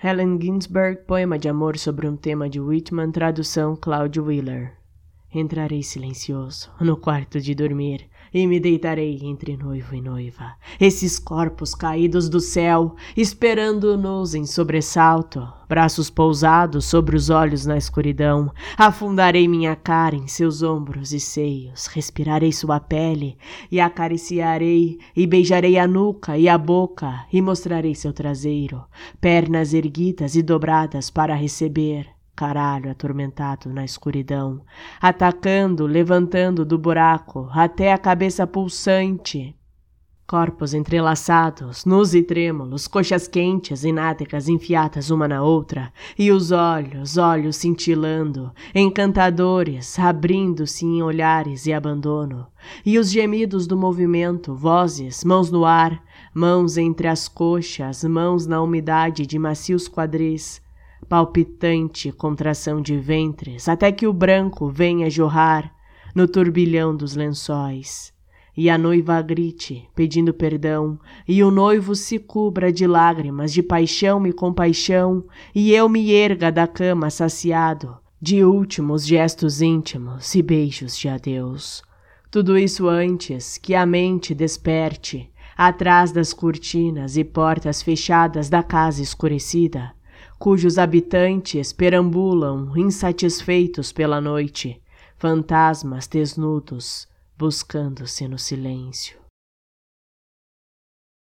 Helen Ginsberg, poema de amor sobre um tema de Whitman, tradução Claudio Wheeler. Entrarei silencioso no quarto de dormir e me deitarei entre noivo e noiva, esses corpos caídos do céu, esperando-nos em sobressalto, braços pousados sobre os olhos na escuridão. Afundarei minha cara em seus ombros e seios, respirarei sua pele e acariciarei, e beijarei a nuca e a boca, e mostrarei seu traseiro, pernas erguidas e dobradas para receber caralho atormentado na escuridão, atacando, levantando do buraco até a cabeça pulsante. Corpos entrelaçados, nus e trêmulos, coxas quentes e nádegas enfiadas uma na outra, e os olhos, olhos cintilando, encantadores, abrindo-se em olhares e abandono, e os gemidos do movimento, vozes, mãos no ar, mãos entre as coxas, mãos na umidade de macios quadris, palpitante contração de ventres, até que o branco venha jorrar no turbilhão dos lençóis. E a noiva grite, pedindo perdão, e o noivo se cubra de lágrimas, de paixão e compaixão, e eu me erga da cama saciado, de últimos gestos íntimos e beijos de adeus. Tudo isso antes que a mente desperte, atrás das cortinas e portas fechadas da casa escurecida, cujos habitantes perambulam insatisfeitos pela noite, fantasmas desnudos, buscando-se no silêncio.